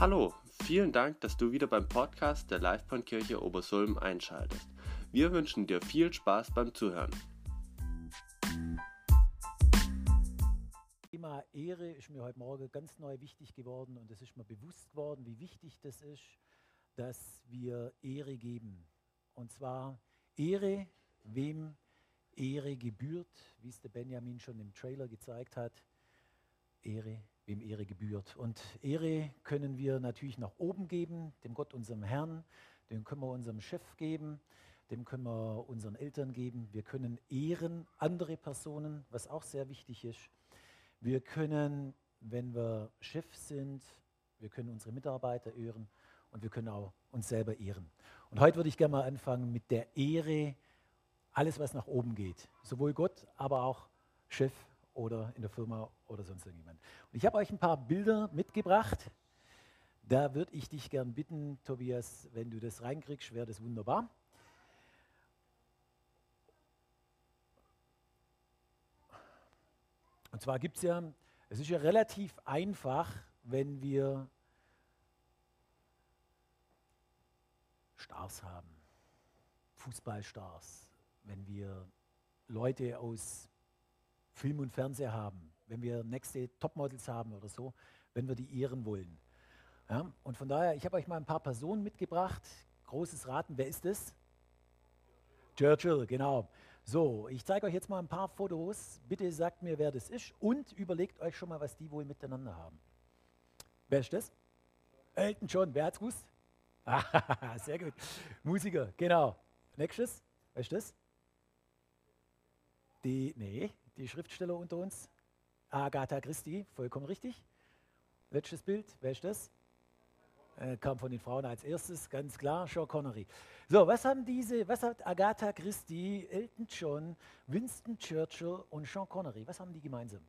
Hallo, vielen Dank, dass du wieder beim Podcast der Livebahnkirche Obersulm einschaltest. Wir wünschen dir viel Spaß beim Zuhören. Thema Ehre ist mir heute Morgen ganz neu wichtig geworden und es ist mir bewusst geworden, wie wichtig das ist, dass wir Ehre geben. Und zwar Ehre, wem Ehre gebührt, wie es der Benjamin schon im Trailer gezeigt hat. Ehre, wem Ehre gebührt. Und Ehre können wir natürlich nach oben geben, dem Gott, unserem Herrn, dem können wir unserem Chef geben, dem können wir unseren Eltern geben. Wir können ehren andere Personen, was auch sehr wichtig ist. Wir können, wenn wir Chef sind, wir können unsere Mitarbeiter ehren und wir können auch uns selber ehren. Und heute würde ich gerne mal anfangen mit der Ehre, alles was nach oben geht. Sowohl Gott, aber auch Chef oder in der Firma oder sonst irgendjemand. Und ich habe euch ein paar Bilder mitgebracht. Da würde ich dich gern bitten, Tobias, wenn du das reinkriegst, wäre das wunderbar. Und zwar gibt es ja, es ist ja relativ einfach, wenn wir Stars haben, Fußballstars, wenn wir Leute aus Film und Fernseher haben, wenn wir nächste Topmodels haben oder so, wenn wir die ehren wollen. Ja, und von daher, ich habe euch mal ein paar Personen mitgebracht. Großes Raten, wer ist es? Churchill, genau. So, ich zeige euch jetzt mal ein paar Fotos. Bitte sagt mir, wer das ist und überlegt euch schon mal, was die wohl miteinander haben. Wer ist das? Elton John, wer hat's gewusst? Sehr gut. Musiker, genau. Nächstes, wer ist das? Die, nee, die Schriftsteller unter uns. Agatha Christie, vollkommen richtig. Letztes Bild, ist das? Äh, kam von den Frauen als erstes, ganz klar, Sean Connery. So, was haben diese, was hat Agatha Christie, Elton John, Winston Churchill und Sean Connery, was haben die gemeinsam?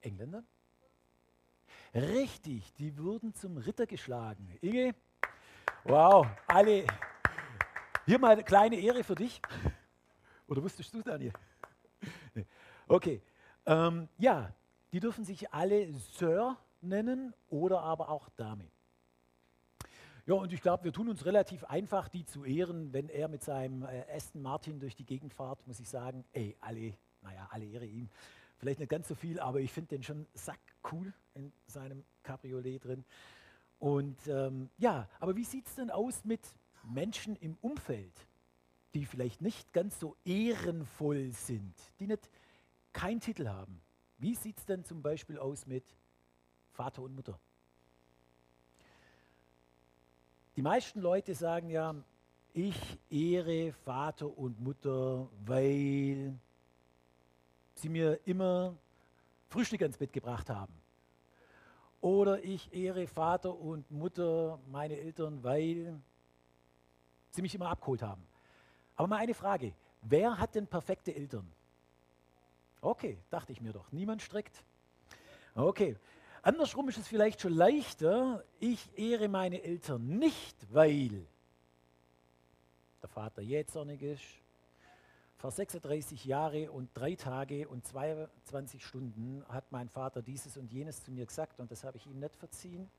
Engländer? Richtig, die wurden zum Ritter geschlagen. Inge, wow, alle. Hier mal eine kleine Ehre für dich. Oder wusstest du, Daniel? Okay, ähm, ja, die dürfen sich alle Sir nennen oder aber auch Dame. Ja, und ich glaube, wir tun uns relativ einfach, die zu ehren. Wenn er mit seinem äh, Aston Martin durch die Gegend fährt, muss ich sagen, ey, alle, naja, alle Ehre ihm. Vielleicht nicht ganz so viel, aber ich finde den schon sack cool in seinem Cabriolet drin. Und ähm, ja, aber wie sieht es denn aus mit Menschen im Umfeld, die vielleicht nicht ganz so ehrenvoll sind, die nicht keinen Titel haben? Wie sieht es denn zum Beispiel aus mit Vater und Mutter? Die meisten Leute sagen ja, ich ehre Vater und Mutter, weil sie mir immer Frühstück ans Bett gebracht haben. Oder ich ehre Vater und Mutter, meine Eltern, weil sie mich immer abgeholt haben. Aber mal eine Frage, wer hat denn perfekte Eltern? Okay, dachte ich mir doch, niemand strickt. Okay, Andersrum ist es vielleicht schon leichter, ich ehre meine Eltern nicht, weil der Vater jähzornig ist. Vor 36 Jahre und drei Tage und 22 Stunden hat mein Vater dieses und jenes zu mir gesagt und das habe ich ihm nicht verziehen.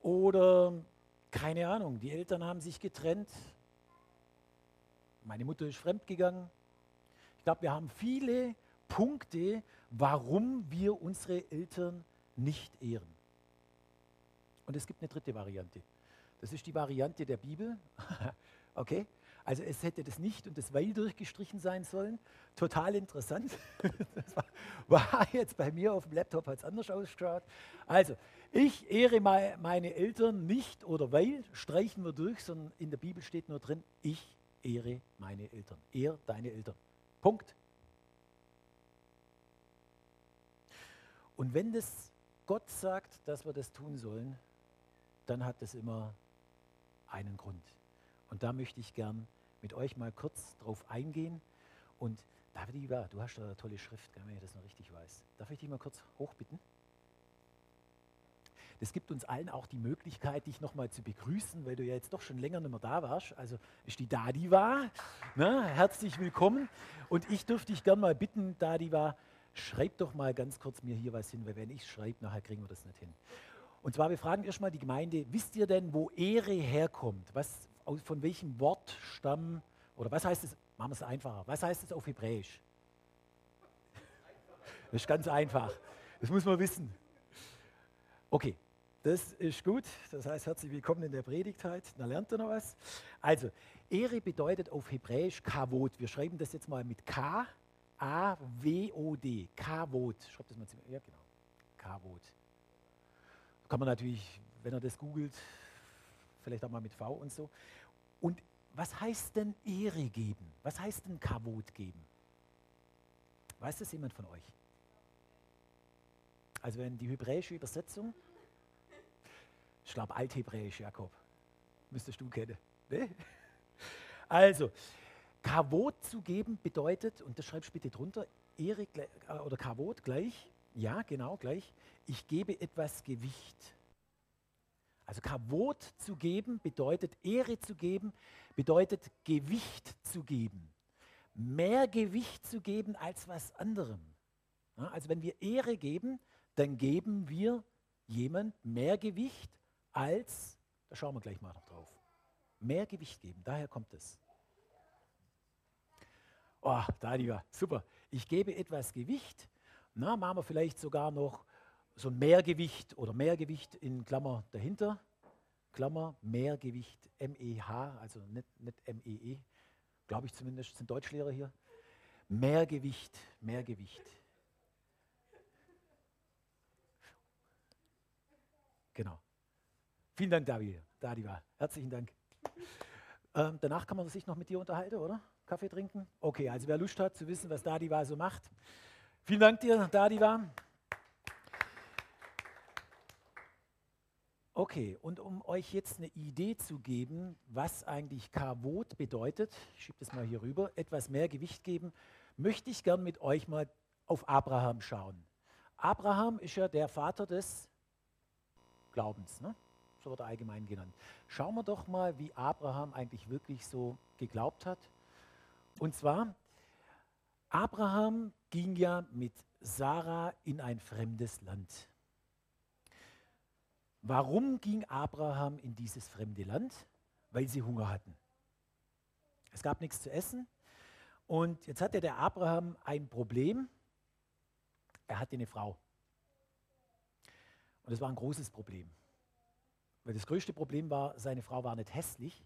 Oder keine Ahnung, die Eltern haben sich getrennt, meine Mutter ist fremdgegangen. Ich glaube, wir haben viele Punkte, warum wir unsere Eltern nicht ehren. Und es gibt eine dritte Variante. Das ist die Variante der Bibel. okay? Also es hätte das nicht und das Weil durchgestrichen sein sollen. Total interessant. das war, war, jetzt bei mir auf dem Laptop, es anders ausgeschaut. Also, ich ehre meine Eltern nicht oder weil, streichen wir durch, sondern in der Bibel steht nur drin, ich ehre meine Eltern. Ehr deine Eltern. Punkt. Und wenn das Gott sagt, dass wir das tun sollen, dann hat das immer einen Grund. Und da möchte ich gern mit euch mal kurz drauf eingehen. Und David, du hast da eine tolle Schrift, wenn ich das noch richtig weiß. Darf ich dich mal kurz hochbitten? Das gibt uns allen auch die Möglichkeit, dich nochmal zu begrüßen, weil du ja jetzt doch schon länger nicht mehr da warst. Also ist die Dadiva. Ne? Herzlich willkommen. Und ich dürfte dich gern mal bitten, Dadiva, schreib doch mal ganz kurz mir hier was hin, weil wenn ich schreibe, nachher kriegen wir das nicht hin. Und zwar, wir fragen erstmal die Gemeinde, wisst ihr denn, wo Ehre herkommt? Was, von welchem Wortstamm, oder was heißt es, machen wir es einfacher, was heißt es auf Hebräisch? Das ist ganz einfach. Das muss man wissen. Okay, das ist gut. Das heißt, herzlich willkommen in der Predigtheit. Da lernt ihr noch was. Also, Ehre bedeutet auf Hebräisch Kavod. Wir schreiben das jetzt mal mit K, A, W, O, D. Kavod. Schreibt das mal zu. Ja, genau. Kavod. Kann man natürlich, wenn er das googelt, vielleicht auch mal mit V und so. Und was heißt denn Ehre geben? Was heißt denn Kavod geben? Weiß das jemand von euch? Also wenn die hebräische Übersetzung, ich glaube althebräisch, Jakob, müsstest du kennen. Ne? Also, Kavot zu geben bedeutet, und das schreibst du bitte drunter, Ehre äh, oder Kavot gleich, ja, genau, gleich. Ich gebe etwas Gewicht. Also Kavot zu geben bedeutet Ehre zu geben, bedeutet Gewicht zu geben. Mehr Gewicht zu geben als was anderem. Ja, also wenn wir Ehre geben, dann geben wir jemand mehr Gewicht als, da schauen wir gleich mal noch drauf, mehr Gewicht geben. Daher kommt es. Oh, da lieber, super. Ich gebe etwas Gewicht na, machen wir vielleicht sogar noch so ein Mehrgewicht oder Mehrgewicht in Klammer dahinter. Klammer, Mehrgewicht, M-E-H, also nicht, nicht M-E-E, glaube ich zumindest, sind Deutschlehrer hier. Mehrgewicht, Mehrgewicht. Genau. Vielen Dank, David. Dadiva. Herzlichen Dank. Ähm, danach kann man sich noch mit dir unterhalten, oder? Kaffee trinken? Okay, also wer Lust hat zu wissen, was Dadiva so macht, Vielen Dank dir, Dadiva. Okay, und um euch jetzt eine Idee zu geben, was eigentlich Kavot bedeutet, ich schiebe das mal hier rüber, etwas mehr Gewicht geben, möchte ich gern mit euch mal auf Abraham schauen. Abraham ist ja der Vater des Glaubens, ne? So wird er allgemein genannt. Schauen wir doch mal, wie Abraham eigentlich wirklich so geglaubt hat. Und zwar, Abraham ging ja mit Sarah in ein fremdes Land. Warum ging Abraham in dieses fremde Land? Weil sie Hunger hatten. Es gab nichts zu essen. Und jetzt hatte der Abraham ein Problem. Er hatte eine Frau. Und das war ein großes Problem. Weil das größte Problem war, seine Frau war nicht hässlich,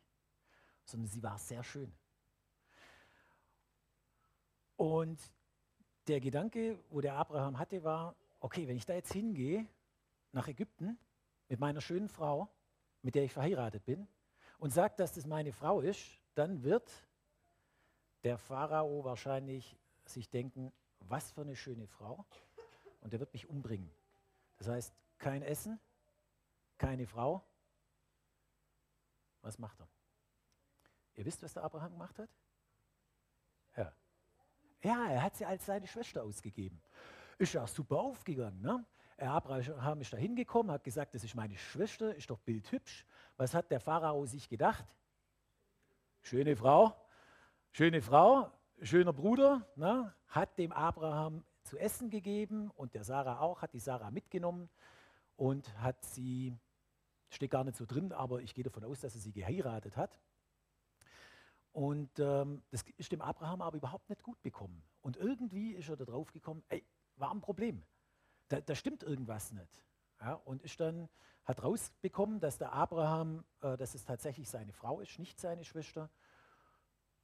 sondern sie war sehr schön. Und der Gedanke, wo der Abraham hatte, war, okay, wenn ich da jetzt hingehe nach Ägypten mit meiner schönen Frau, mit der ich verheiratet bin, und sage, dass das meine Frau ist, dann wird der Pharao wahrscheinlich sich denken, was für eine schöne Frau, und er wird mich umbringen. Das heißt, kein Essen, keine Frau. Was macht er? Ihr wisst, was der Abraham gemacht hat? Ja, ja, er hat sie als seine Schwester ausgegeben. Ist ja super aufgegangen. Ne? Abraham ist da hingekommen, hat gesagt, das ist meine Schwester, ist doch bildhübsch. Was hat der Pharao sich gedacht? Schöne Frau, schöne Frau, schöner Bruder, ne? hat dem Abraham zu essen gegeben und der Sarah auch, hat die Sarah mitgenommen und hat sie, steht gar nicht so drin, aber ich gehe davon aus, dass er sie geheiratet hat. Und ähm, das ist dem Abraham aber überhaupt nicht gut bekommen. Und irgendwie ist er da drauf gekommen, ey, war ein Problem. Da, da stimmt irgendwas nicht. Ja, und ist dann, hat rausbekommen, dass der Abraham, äh, dass es tatsächlich seine Frau ist, nicht seine Schwester.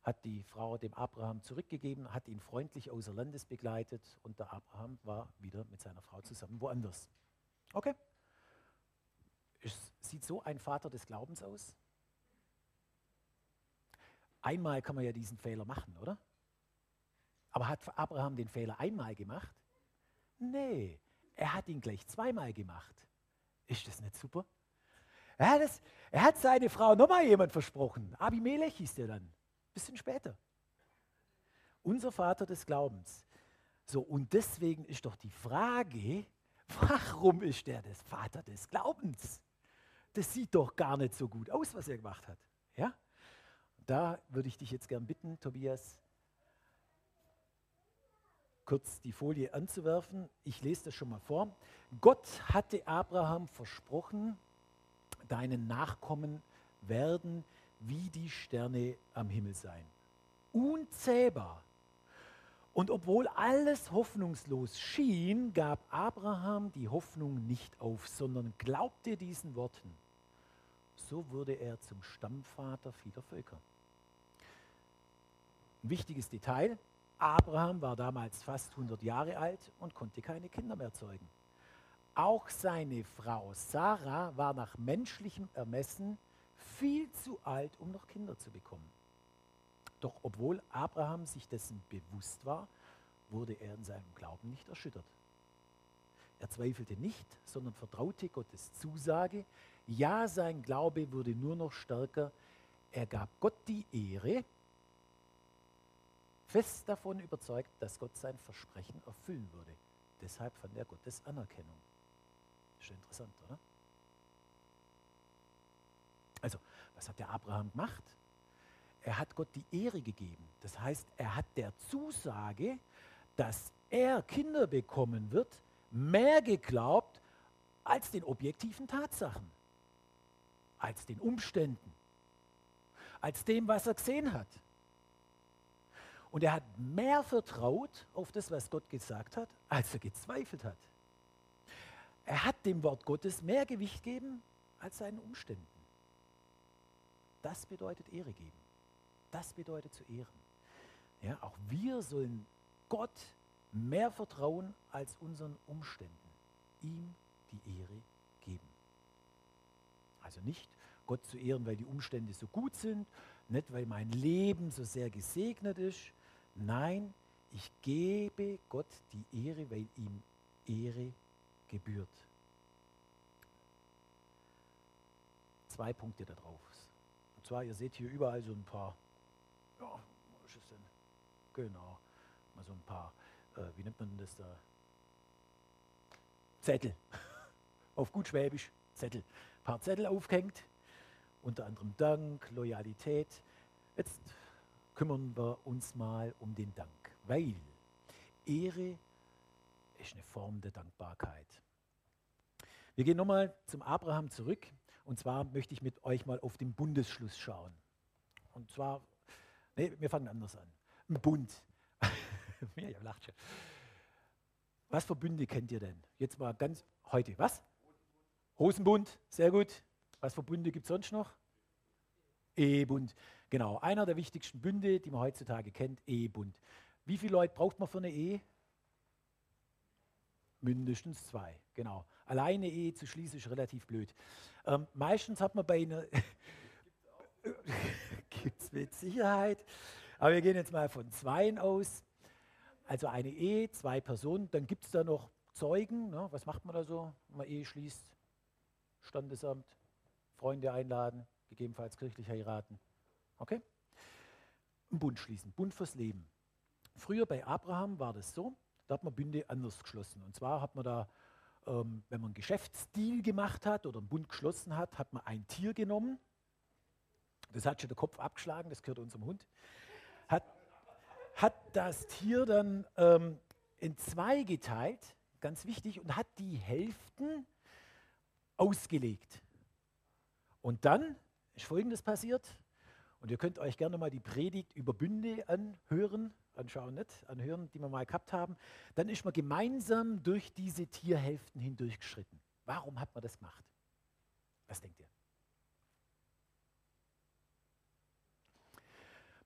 Hat die Frau dem Abraham zurückgegeben, hat ihn freundlich außer Landes begleitet und der Abraham war wieder mit seiner Frau zusammen woanders. Okay? Ist, sieht so ein Vater des Glaubens aus? Einmal kann man ja diesen Fehler machen, oder? Aber hat Abraham den Fehler einmal gemacht? Nee, er hat ihn gleich zweimal gemacht. Ist das nicht super? Er hat, es, er hat seine Frau nochmal jemand versprochen. Abimelech hieß der dann. Bisschen später. Unser Vater des Glaubens. So, und deswegen ist doch die Frage, warum ist der das Vater des Glaubens? Das sieht doch gar nicht so gut aus, was er gemacht hat. Ja? Da würde ich dich jetzt gern bitten, Tobias. kurz die Folie anzuwerfen. Ich lese das schon mal vor. Gott hatte Abraham versprochen, deinen Nachkommen werden wie die Sterne am Himmel sein. Unzählbar. Und obwohl alles hoffnungslos schien, gab Abraham die Hoffnung nicht auf, sondern glaubte diesen Worten. So wurde er zum Stammvater vieler Völker. Ein wichtiges Detail, Abraham war damals fast 100 Jahre alt und konnte keine Kinder mehr zeugen. Auch seine Frau Sarah war nach menschlichem Ermessen viel zu alt, um noch Kinder zu bekommen. Doch obwohl Abraham sich dessen bewusst war, wurde er in seinem Glauben nicht erschüttert. Er zweifelte nicht, sondern vertraute Gottes Zusage. Ja, sein Glaube wurde nur noch stärker. Er gab Gott die Ehre, fest davon überzeugt, dass Gott sein Versprechen erfüllen würde. Deshalb fand er Gottes Anerkennung. Ist schon interessant, oder? Also, was hat der Abraham gemacht? Er hat Gott die Ehre gegeben. Das heißt, er hat der Zusage, dass er Kinder bekommen wird, mehr geglaubt als den objektiven Tatsachen, als den Umständen, als dem, was er gesehen hat. Und er hat mehr vertraut auf das, was Gott gesagt hat, als er gezweifelt hat. Er hat dem Wort Gottes mehr Gewicht gegeben als seinen Umständen. Das bedeutet Ehre geben. Das bedeutet zu ehren. Ja, auch wir sollen Gott mehr vertrauen als unseren Umständen. Ihm die Ehre geben. Also nicht Gott zu ehren, weil die Umstände so gut sind, nicht weil mein Leben so sehr gesegnet ist. Nein, ich gebe Gott die Ehre, weil ihm Ehre gebührt. Zwei Punkte darauf. Und zwar, ihr seht hier überall so ein paar, ja, was ist es denn? Genau, mal so ein paar, äh, wie nennt man das da? Zettel. Auf gut Schwäbisch, Zettel. Ein paar Zettel aufgehängt, unter anderem Dank, Loyalität. Jetzt kümmern wir uns mal um den Dank, weil Ehre ist eine Form der Dankbarkeit. Wir gehen nochmal zum Abraham zurück. Und zwar möchte ich mit euch mal auf den Bundesschluss schauen. Und zwar, nee, wir fangen anders an. Ein Bund. ja, lacht schon. Was für Bünde kennt ihr denn? Jetzt mal ganz heute. Was? Hosenbund, sehr gut. Was für Bünde gibt es sonst noch? Ehebund. Genau, einer der wichtigsten Bünde, die man heutzutage kennt, Ehebund. Wie viele Leute braucht man für eine Ehe? Mindestens zwei, genau. Alleine Ehe zu schließen ist relativ blöd. Ähm, meistens hat man bei einer, gibt es mit Sicherheit, aber wir gehen jetzt mal von zweien aus. Also eine Ehe, zwei Personen, dann gibt es da noch Zeugen. Ne? Was macht man da so, wenn man Ehe schließt? Standesamt, Freunde einladen, gegebenenfalls kirchlich heiraten. Okay? Ein Bund schließen, Bund fürs Leben. Früher bei Abraham war das so, da hat man Bünde anders geschlossen. Und zwar hat man da ähm, wenn man einen Geschäftsdeal gemacht hat oder einen Bund geschlossen hat, hat man ein Tier genommen. Das hat schon der Kopf abgeschlagen, das gehört unserem Hund. Hat, hat das Tier dann ähm, in zwei geteilt, ganz wichtig, und hat die Hälften ausgelegt. Und dann ist Folgendes passiert. Und ihr könnt euch gerne mal die Predigt über Bünde anhören anschauen, nicht anhören, die wir mal gehabt haben, dann ist man gemeinsam durch diese Tierhälften hindurchgeschritten. Warum hat man das gemacht? Was denkt ihr?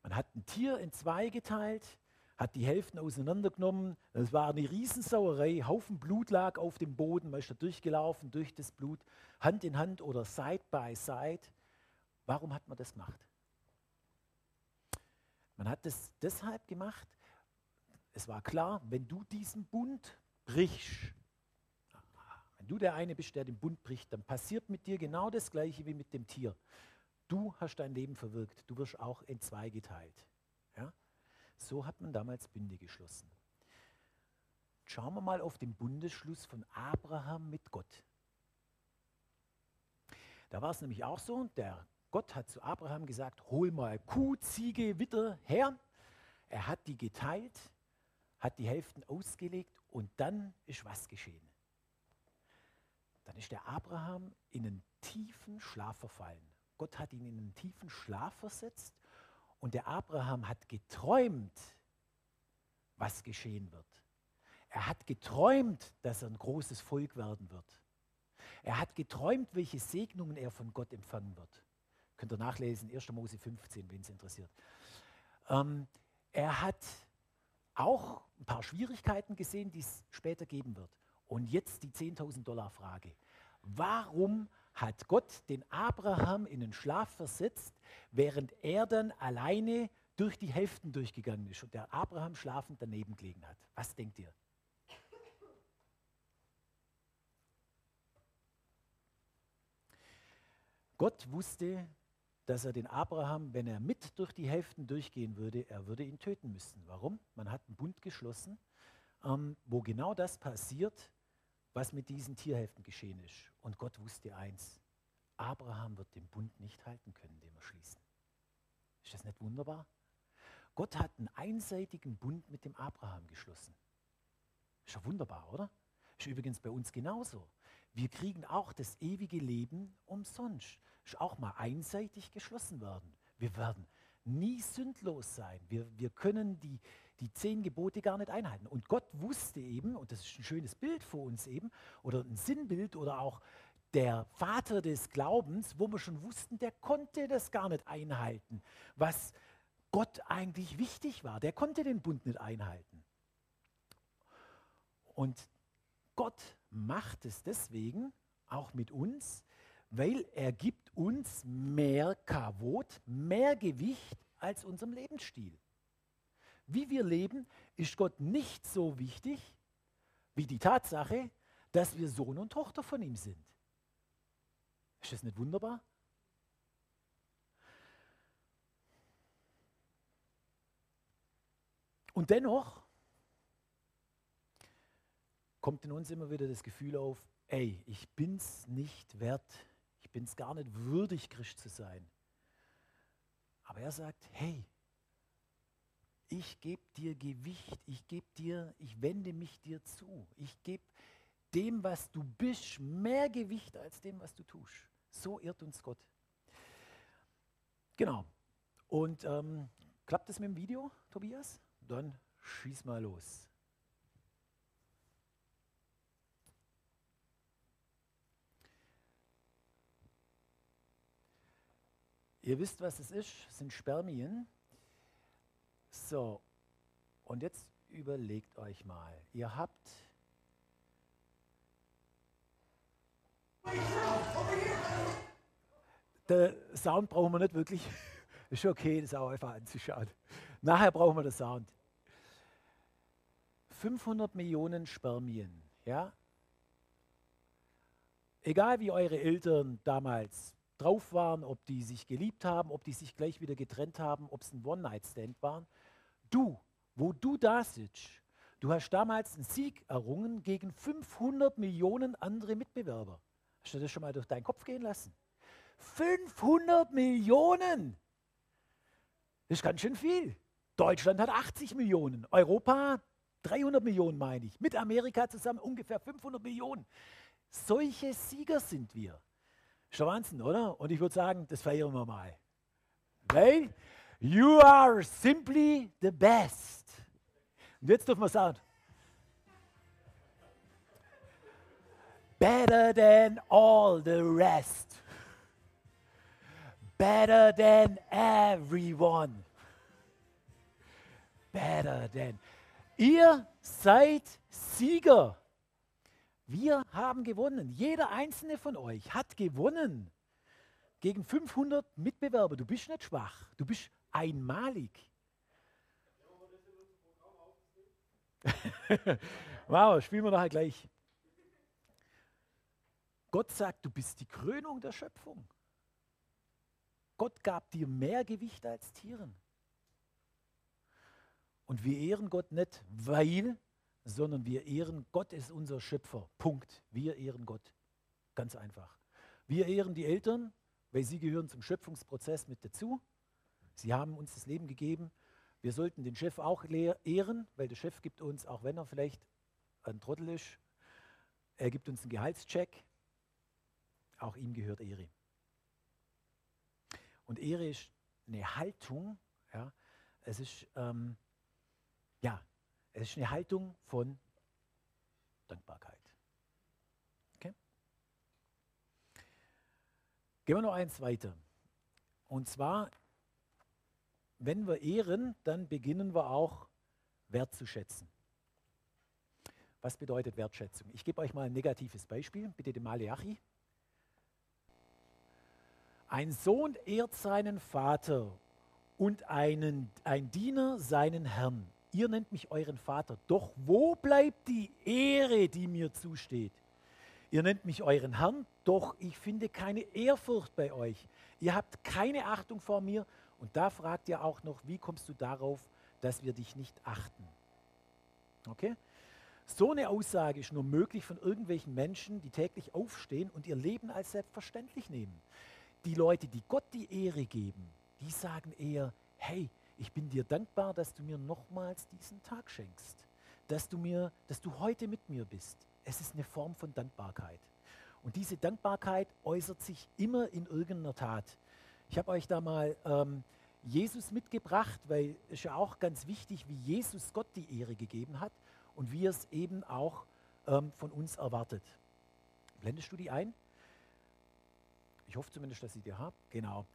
Man hat ein Tier in zwei geteilt, hat die Hälften auseinandergenommen. Es war eine Riesensauerei. Haufen Blut lag auf dem Boden. Man ist da durchgelaufen, durch das Blut, Hand in Hand oder Side by Side. Warum hat man das gemacht? Man hat das deshalb gemacht, es war klar, wenn du diesen Bund brichst, wenn du der eine bist, der den Bund bricht, dann passiert mit dir genau das Gleiche wie mit dem Tier. Du hast dein Leben verwirkt, du wirst auch in zwei geteilt. So hat man damals Bünde geschlossen. Schauen wir mal auf den Bundesschluss von Abraham mit Gott. Da war es nämlich auch so, der Gott hat zu Abraham gesagt, hol mal Kuh, Ziege, Witter her. Er hat die geteilt hat die Hälften ausgelegt und dann ist was geschehen. Dann ist der Abraham in einen tiefen Schlaf verfallen. Gott hat ihn in einen tiefen Schlaf versetzt und der Abraham hat geträumt, was geschehen wird. Er hat geträumt, dass er ein großes Volk werden wird. Er hat geträumt, welche Segnungen er von Gott empfangen wird. Könnt ihr nachlesen, 1. Mose 15, wenn es interessiert. Ähm, er hat auch ein paar Schwierigkeiten gesehen, die es später geben wird. Und jetzt die 10.000 Dollar Frage. Warum hat Gott den Abraham in den Schlaf versetzt, während er dann alleine durch die Hälften durchgegangen ist und der Abraham schlafend daneben gelegen hat? Was denkt ihr? Gott wusste, dass er den Abraham, wenn er mit durch die Hälften durchgehen würde, er würde ihn töten müssen. Warum? Man hat einen Bund geschlossen, ähm, wo genau das passiert, was mit diesen Tierhälften geschehen ist. Und Gott wusste eins, Abraham wird den Bund nicht halten können, den wir schließen. Ist das nicht wunderbar? Gott hat einen einseitigen Bund mit dem Abraham geschlossen. Ist ja wunderbar, oder? Ist übrigens bei uns genauso. Wir kriegen auch das ewige Leben umsonst. Ist auch mal einseitig geschlossen werden. Wir werden nie sündlos sein. Wir, wir können die, die zehn Gebote gar nicht einhalten. Und Gott wusste eben, und das ist ein schönes Bild für uns eben, oder ein Sinnbild oder auch der Vater des Glaubens, wo wir schon wussten, der konnte das gar nicht einhalten, was Gott eigentlich wichtig war. Der konnte den Bund nicht einhalten. Und Gott macht es deswegen auch mit uns, weil er gibt uns mehr Kavot, mehr Gewicht als unserem Lebensstil. Wie wir leben, ist Gott nicht so wichtig wie die Tatsache, dass wir Sohn und Tochter von ihm sind. Ist das nicht wunderbar? Und dennoch kommt in uns immer wieder das Gefühl auf, ey, ich bin's nicht wert, ich bin's gar nicht würdig, Christ zu sein. Aber er sagt, hey, ich gebe dir Gewicht, ich gebe dir, ich wende mich dir zu, ich gebe dem, was du bist, mehr Gewicht als dem, was du tust. So irrt uns Gott. Genau. Und ähm, klappt es mit dem Video, Tobias? Dann schieß mal los. Ihr wisst, was es ist, es sind Spermien. So, und jetzt überlegt euch mal, ihr habt Der Sound brauchen wir nicht wirklich. Ist okay, das auch einfach anzuschauen. Nachher brauchen wir den Sound. 500 Millionen Spermien, ja? Egal wie eure Eltern damals drauf waren, ob die sich geliebt haben, ob die sich gleich wieder getrennt haben, ob es ein One-Night-Stand waren. Du, wo du da sitzt, du hast damals einen Sieg errungen gegen 500 Millionen andere Mitbewerber. Hast du das schon mal durch deinen Kopf gehen lassen? 500 Millionen! Das ist ganz schön viel. Deutschland hat 80 Millionen, Europa 300 Millionen, meine ich. Mit Amerika zusammen ungefähr 500 Millionen. Solche Sieger sind wir. Ist der Wahnsinn, oder? Und ich würde sagen, das feiern wir mal. Weil you are simply the best. Und jetzt dürfen wir sagen, better than all the rest. Better than everyone. Better than. Ihr seid Sieger. Wir haben gewonnen. Jeder einzelne von euch hat gewonnen. Gegen 500 Mitbewerber. Du bist nicht schwach. Du bist einmalig. wow, spielen wir nachher gleich. Gott sagt, du bist die Krönung der Schöpfung. Gott gab dir mehr Gewicht als Tieren. Und wir ehren Gott nicht, weil sondern wir ehren Gott ist unser Schöpfer. Punkt. Wir ehren Gott. Ganz einfach. Wir ehren die Eltern, weil sie gehören zum Schöpfungsprozess mit dazu. Sie haben uns das Leben gegeben. Wir sollten den Chef auch ehren, weil der Chef gibt uns, auch wenn er vielleicht ein Trottel ist, er gibt uns einen Gehaltscheck. Auch ihm gehört Ehre. Und Ehre ist eine Haltung, ja, es ist, ähm, ja, es ist eine Haltung von Dankbarkeit. Okay? Gehen wir noch eins weiter. Und zwar, wenn wir ehren, dann beginnen wir auch wertzuschätzen. Was bedeutet Wertschätzung? Ich gebe euch mal ein negatives Beispiel. Bitte den Maleachi. Ein Sohn ehrt seinen Vater und einen, ein Diener seinen Herrn. Ihr nennt mich euren Vater. Doch wo bleibt die Ehre, die mir zusteht? Ihr nennt mich euren Herrn, doch ich finde keine Ehrfurcht bei euch. Ihr habt keine Achtung vor mir. Und da fragt ihr auch noch, wie kommst du darauf, dass wir dich nicht achten? Okay? So eine Aussage ist nur möglich von irgendwelchen Menschen, die täglich aufstehen und ihr Leben als selbstverständlich nehmen. Die Leute, die Gott die Ehre geben, die sagen eher, hey, ich bin dir dankbar, dass du mir nochmals diesen Tag schenkst, dass du mir, dass du heute mit mir bist. Es ist eine Form von Dankbarkeit. Und diese Dankbarkeit äußert sich immer in irgendeiner Tat. Ich habe euch da mal ähm, Jesus mitgebracht, weil es ja auch ganz wichtig, wie Jesus Gott die Ehre gegeben hat und wie er es eben auch ähm, von uns erwartet. Blendest du die ein? Ich hoffe zumindest, dass ich die habe. Genau.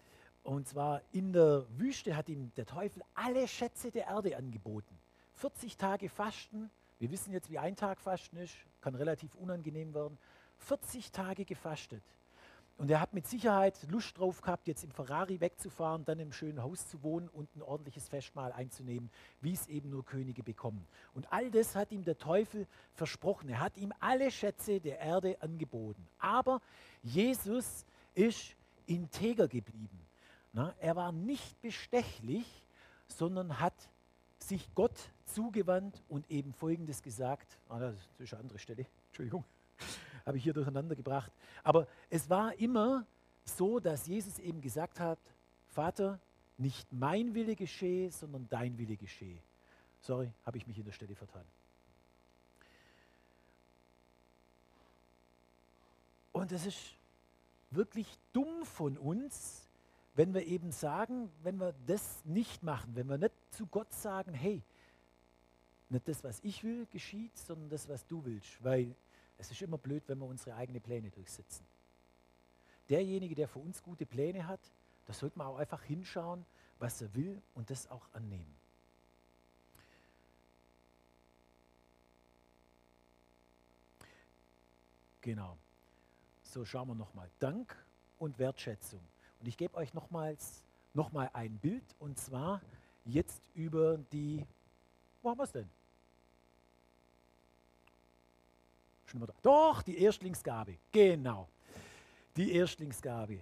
Und zwar in der Wüste hat ihm der Teufel alle Schätze der Erde angeboten. 40 Tage Fasten. Wir wissen jetzt, wie ein Tag Fasten ist. Kann relativ unangenehm werden. 40 Tage gefastet. Und er hat mit Sicherheit Lust drauf gehabt, jetzt im Ferrari wegzufahren, dann im schönen Haus zu wohnen und ein ordentliches Festmahl einzunehmen, wie es eben nur Könige bekommen. Und all das hat ihm der Teufel versprochen. Er hat ihm alle Schätze der Erde angeboten. Aber Jesus ist integer geblieben. Na, er war nicht bestechlich, sondern hat sich Gott zugewandt und eben Folgendes gesagt. Ah, das ist eine andere Stelle, Entschuldigung, habe ich hier durcheinander gebracht. Aber es war immer so, dass Jesus eben gesagt hat, Vater, nicht mein Wille geschehe, sondern dein Wille geschehe. Sorry, habe ich mich in der Stelle vertan. Und es ist wirklich dumm von uns, wenn wir eben sagen, wenn wir das nicht machen, wenn wir nicht zu Gott sagen, hey, nicht das, was ich will, geschieht, sondern das, was du willst. Weil es ist immer blöd, wenn wir unsere eigenen Pläne durchsetzen. Derjenige, der für uns gute Pläne hat, da sollte man auch einfach hinschauen, was er will und das auch annehmen. Genau. So schauen wir nochmal. Dank und Wertschätzung. Und ich gebe euch nochmals noch mal ein Bild und zwar jetzt über die, wo haben wir es denn? Doch, die Erstlingsgabe. Genau. Die Erstlingsgabe.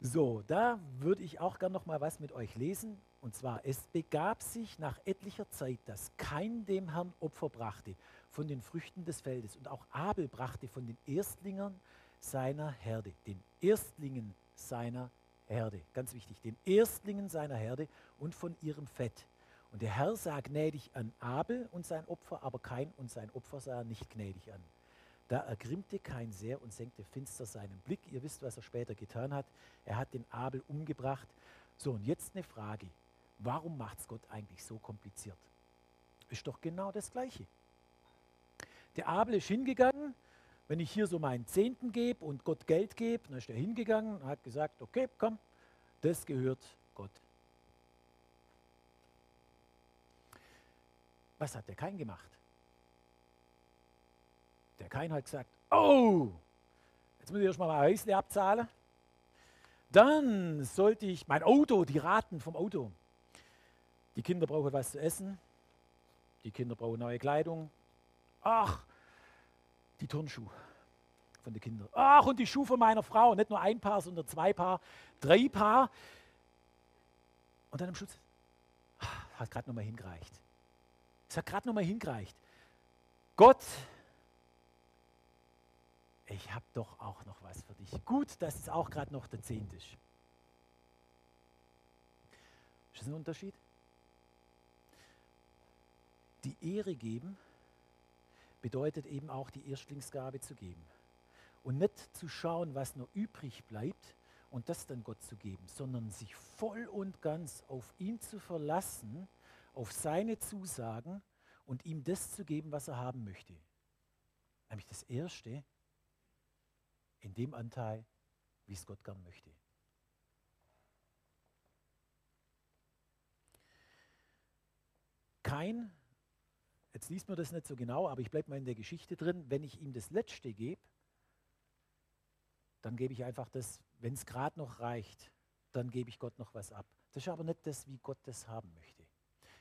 So, da würde ich auch gerne noch mal was mit euch lesen. Und zwar, es begab sich nach etlicher Zeit, dass kein dem Herrn Opfer brachte von den Früchten des Feldes. Und auch Abel brachte von den Erstlingern seiner Herde, den Erstlingen seiner Herde. Ganz wichtig, den Erstlingen seiner Herde und von ihrem Fett. Und der Herr sah gnädig an Abel und sein Opfer, aber kein und sein Opfer sah er nicht gnädig an. Da ergrimmte kein sehr und senkte finster seinen Blick. Ihr wisst, was er später getan hat. Er hat den Abel umgebracht. So, und jetzt eine Frage. Warum macht es Gott eigentlich so kompliziert? Ist doch genau das Gleiche. Der Abel ist hingegangen, wenn ich hier so meinen Zehnten gebe und Gott Geld gebe, dann ist er hingegangen und hat gesagt, okay, komm, das gehört Gott. Was hat der Kain gemacht? Der Kain hat gesagt, oh, jetzt muss ich erstmal mein Häusle abzahlen. Dann sollte ich mein Auto, die Raten vom Auto. Die Kinder brauchen was zu essen. Die Kinder brauchen neue Kleidung. Ach, die Turnschuhe von den Kindern. Ach, und die Schuhe von meiner Frau. Nicht nur ein Paar, sondern zwei Paar, drei Paar. Und dann am Schluss, hat gerade nochmal hingereicht. Es hat gerade nochmal hingereicht. Gott, ich habe doch auch noch was für dich. Gut, dass es auch gerade noch der Zehnt ist. Ist das ein Unterschied? Die Ehre geben bedeutet eben auch die Erstlingsgabe zu geben. Und nicht zu schauen, was noch übrig bleibt und das dann Gott zu geben, sondern sich voll und ganz auf ihn zu verlassen, auf seine Zusagen und ihm das zu geben, was er haben möchte. Nämlich das Erste in dem Anteil, wie es Gott gern möchte. Kein, jetzt liest man das nicht so genau, aber ich bleibe mal in der Geschichte drin, wenn ich ihm das Letzte gebe, dann gebe ich einfach das, wenn es gerade noch reicht, dann gebe ich Gott noch was ab. Das ist aber nicht das, wie Gott das haben möchte.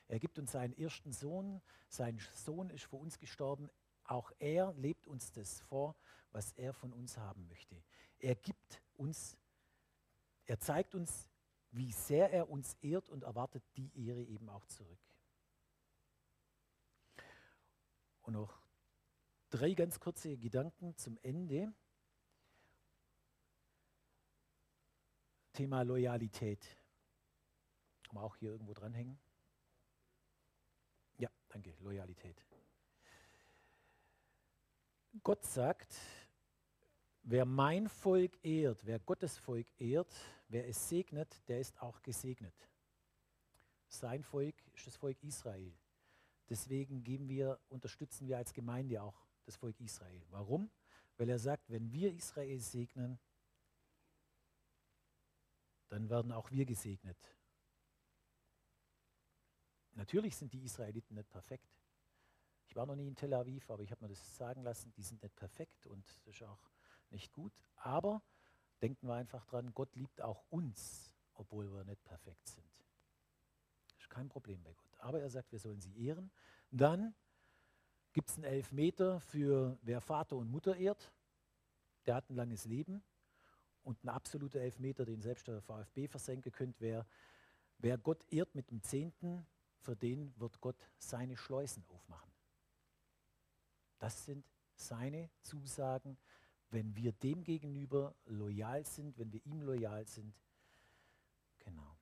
Er gibt uns seinen ersten Sohn, sein Sohn ist für uns gestorben. Auch er lebt uns das vor, was er von uns haben möchte. Er gibt uns, er zeigt uns, wie sehr er uns ehrt und erwartet die Ehre eben auch zurück. Und noch drei ganz kurze Gedanken zum Ende. Thema Loyalität. Kann man auch hier irgendwo dranhängen? Ja, danke, Loyalität. Gott sagt, wer mein Volk ehrt, wer Gottes Volk ehrt, wer es segnet, der ist auch gesegnet. Sein Volk ist das Volk Israel. Deswegen geben wir, unterstützen wir als Gemeinde auch das Volk Israel. Warum? Weil er sagt, wenn wir Israel segnen, dann werden auch wir gesegnet. Natürlich sind die Israeliten nicht perfekt. Ich war noch nie in Tel Aviv, aber ich habe mir das sagen lassen, die sind nicht perfekt und das ist auch nicht gut. Aber denken wir einfach dran, Gott liebt auch uns, obwohl wir nicht perfekt sind. Ist kein Problem bei Gott. Aber er sagt, wir sollen sie ehren. Dann gibt es einen Elfmeter für wer Vater und Mutter ehrt. Der hat ein langes Leben. Und ein absoluter Elfmeter, den selbst der VfB versenken könnte, wäre, wer Gott ehrt mit dem Zehnten, für den wird Gott seine Schleusen aufmachen. Das sind seine Zusagen, wenn wir dem gegenüber loyal sind, wenn wir ihm loyal sind. Genau.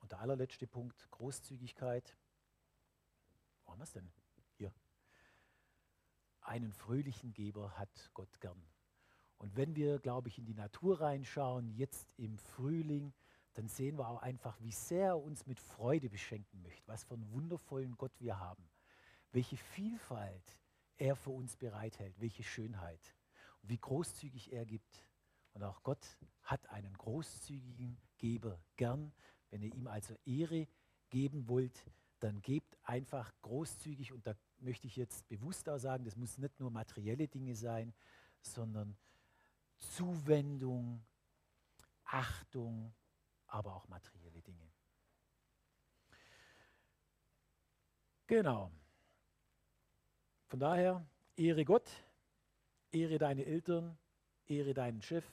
Und der allerletzte Punkt, Großzügigkeit. Wo haben wir es denn? Hier. Einen fröhlichen Geber hat Gott gern. Und wenn wir, glaube ich, in die Natur reinschauen, jetzt im Frühling, dann sehen wir auch einfach, wie sehr er uns mit Freude beschenken möchte, was für einen wundervollen Gott wir haben, welche Vielfalt er für uns bereithält, welche Schönheit wie großzügig er gibt. Und auch Gott hat einen großzügigen Geber gern. Wenn ihr ihm also Ehre geben wollt, dann gebt einfach großzügig. Und da möchte ich jetzt bewusst auch sagen, das muss nicht nur materielle Dinge sein, sondern Zuwendung, Achtung, aber auch materielle Dinge. Genau. Von daher, ehre Gott, ehre deine Eltern, ehre deinen Chef,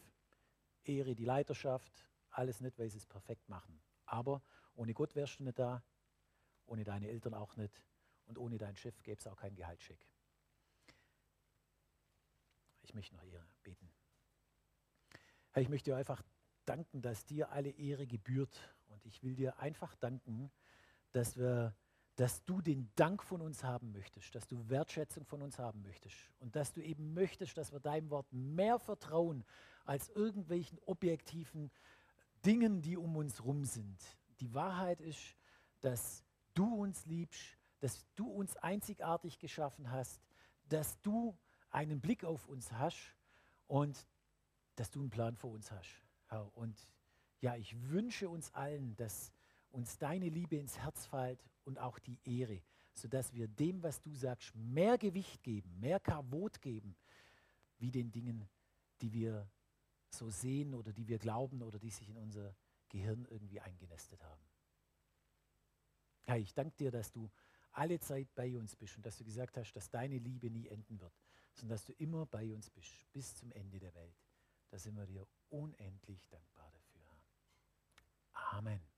ehre die Leiterschaft, alles nicht, weil sie es perfekt machen. Aber ohne Gott wärst du nicht da, ohne deine Eltern auch nicht und ohne deinen Chef gäbe es auch keinen Gehaltscheck. Ich möchte noch Ehre beten. Herr, ich möchte dir einfach danken, dass dir alle Ehre gebührt. Und ich will dir einfach danken, dass, wir, dass du den Dank von uns haben möchtest, dass du Wertschätzung von uns haben möchtest und dass du eben möchtest, dass wir deinem Wort mehr vertrauen als irgendwelchen objektiven Dingen, die um uns rum sind. Die Wahrheit ist, dass du uns liebst, dass du uns einzigartig geschaffen hast, dass du einen Blick auf uns hast und dass du einen Plan für uns hast. Und ja, ich wünsche uns allen, dass uns deine Liebe ins Herz fällt und auch die Ehre, sodass wir dem, was du sagst, mehr Gewicht geben, mehr Kavot geben, wie den Dingen, die wir so sehen oder die wir glauben oder die sich in unser Gehirn irgendwie eingenestet haben. Herr, ich danke dir, dass du alle Zeit bei uns bist und dass du gesagt hast, dass deine Liebe nie enden wird, sondern dass du immer bei uns bist, bis zum Ende der Welt. Da sind wir dir unendlich dankbar dafür. Amen.